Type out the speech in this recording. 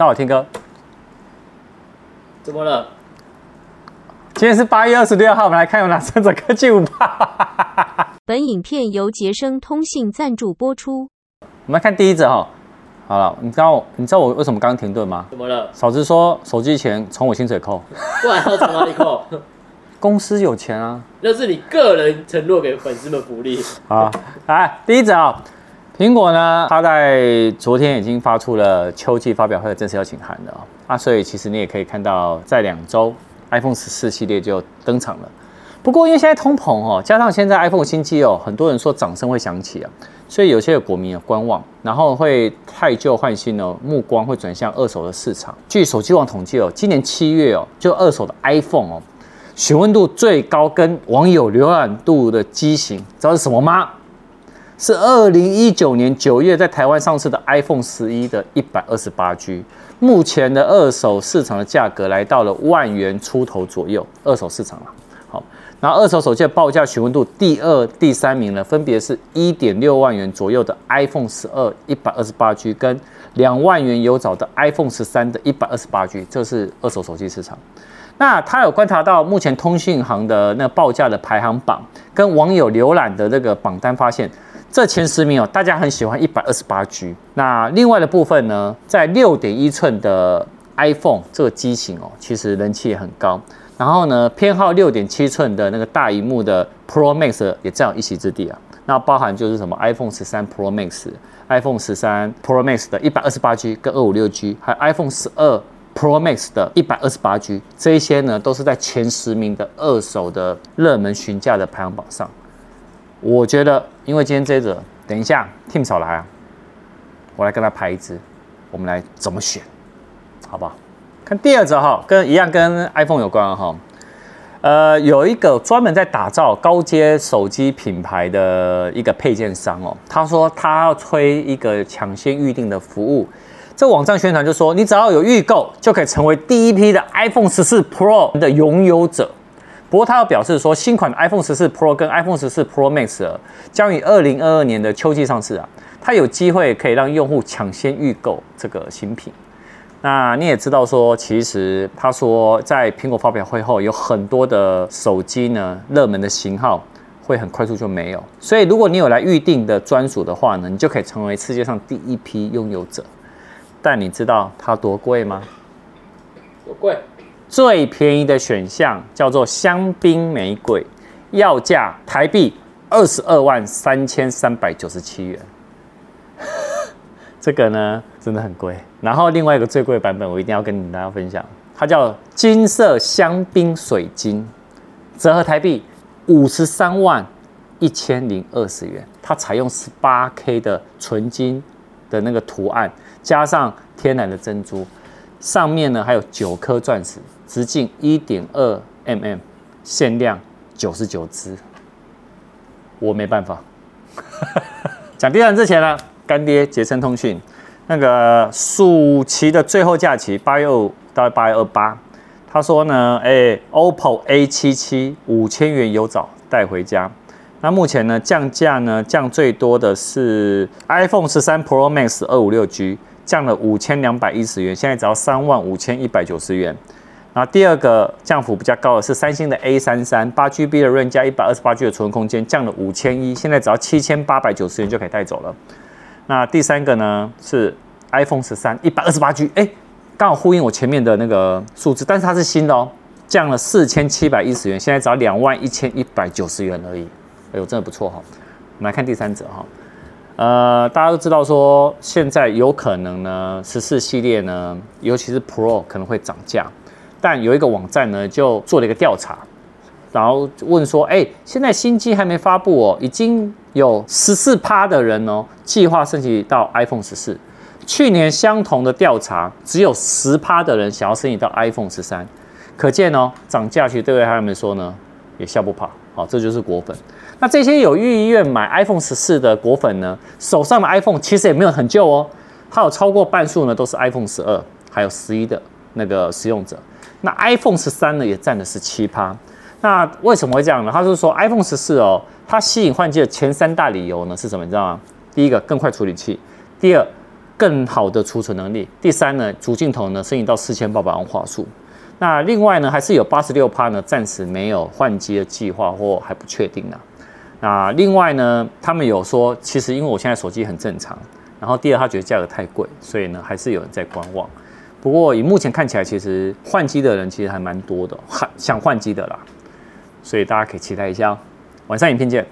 大家好，天哥。怎么了？今天是八月二十六号，我们来看有哪三则科技午报。本影片由杰生通信赞助播出。我们来看第一则哈。好了，你知道你知道我为什么刚刚停顿吗？怎么了？嫂子说手机钱从我薪水扣，不然要从哪里扣？公司有钱啊，那是你个人承诺给粉丝们福利。好，来第一则啊，苹果呢，它在昨天已经发出了秋季发表会的正式邀请函了啊，所以其实你也可以看到，在两周 iPhone 十四系列就登场了。不过因为现在通膨哦，加上现在 iPhone 新机哦，很多人说掌声会响起啊，所以有些国民啊观望，然后会汰旧换新哦，目光会转向二手的市场。据手机网统计哦，今年七月哦，就二手的 iPhone 哦。询问度最高跟网友浏览度的机型，知道是什么吗？是二零一九年九月在台湾上市的 iPhone 十一的一百二十八 G。目前的二手市场的价格来到了万元出头左右，二手市场了。好，然后二手手机的报价询问度第二、第三名呢，分别是一点六万元左右的 iPhone 十二一百二十八 G，跟两万元有找的 iPhone 十三的一百二十八 G，这是二手手机市场。那他有观察到目前通讯行的那个报价的排行榜，跟网友浏览的这个榜单，发现这前十名哦，大家很喜欢一百二十八 G。那另外的部分呢，在六点一寸的 iPhone 这个机型哦，其实人气也很高。然后呢，偏好六点七寸的那个大荧幕的 Pro Max 也占有一席之地啊。那包含就是什么 iPhone 十三 Pro Max、iPhone 十三 Pro Max 的一百二十八 G 跟二五六 G，还有 iPhone 十二。Pro Max 的一百二十八 G，这一些呢都是在前十名的二手的热门询价的排行榜上。我觉得，因为今天这一则，等一下 Tim 少来啊，我来跟他拍一支，我们来怎么选，好不好？看第二则哈，跟一样跟 iPhone 有关哈。呃，有一个专门在打造高阶手机品牌的一个配件商哦，他说他要推一个抢先预定的服务。这网站宣传就说，你只要有预购，就可以成为第一批的 iPhone 十四 Pro 的拥有者。不过，他又表示说，新款的 iPhone 十四 Pro 跟 iPhone 十四 Pro Max 将于二零二二年的秋季上市啊，它有机会可以让用户抢先预购这个新品。那你也知道说，其实他说在苹果发表会后，有很多的手机呢，热门的型号会很快速就没有。所以，如果你有来预定的专属的话呢，你就可以成为世界上第一批拥有者。但你知道它多贵吗？多贵？最便宜的选项叫做香槟玫瑰，要价台币二十二万三千三百九十七元。这个呢，真的很贵。然后另外一个最贵版本，我一定要跟大家分享，它叫金色香槟水晶，折合台币五十三万一千零二十元。它采用十八 K 的纯金的那个图案。加上天然的珍珠，上面呢还有九颗钻石，直径一点二 mm，限量九十九只。我没办法。讲第二之前呢，干爹杰森通讯那个暑期的最后假期八月五到八月二八，他说呢，哎，OPPO A 七七五千元有找带回家。那目前呢降价呢降最多的是 iPhone 十三 Pro Max 二五六 G。降了五千两百一十元，现在只要三万五千一百九十元。然后第二个降幅比较高的是三星的 A 三三，八 GB 的锐加一百二十八 G 的储存空间，降了五千一，现在只要七千八百九十元就可以带走了。那第三个呢是 iPhone 十三，一百二十八 G，哎，刚好呼应我前面的那个数字，但是它是新的哦，降了四千七百一十元，现在只要两万一千一百九十元而已。哎呦，真的不错哈。我们来看第三者哈。呃，大家都知道说，现在有可能呢，十四系列呢，尤其是 Pro 可能会涨价。但有一个网站呢，就做了一个调查，然后问说，哎，现在新机还没发布哦，已经有十四趴的人哦，计划升级到 iPhone 十四。去年相同的调查，只有十趴的人想要升级到 iPhone 十三。可见哦，涨价其实对他们说呢，也笑不跑。好，这就是果粉。那这些有意愿买 iPhone 十四的果粉呢，手上的 iPhone 其实也没有很旧哦，它有超过半数呢都是 iPhone 十二，还有十一的那个使用者。那 iPhone 十三呢也占了十七趴。那为什么会这样呢？他是说 iPhone 十四哦，它吸引换机的前三大理由呢是什么？你知道吗？第一个更快处理器，第二更好的储存能力。第三呢，主镜头呢升级到四千八百万画素。那另外呢，还是有八十六趴呢，暂时没有换机的计划或还不确定呢。那另外呢，他们有说，其实因为我现在手机很正常，然后第二他觉得价格太贵，所以呢还是有人在观望。不过以目前看起来，其实换机的人其实还蛮多的，想换机的啦，所以大家可以期待一下哦。晚上影片见。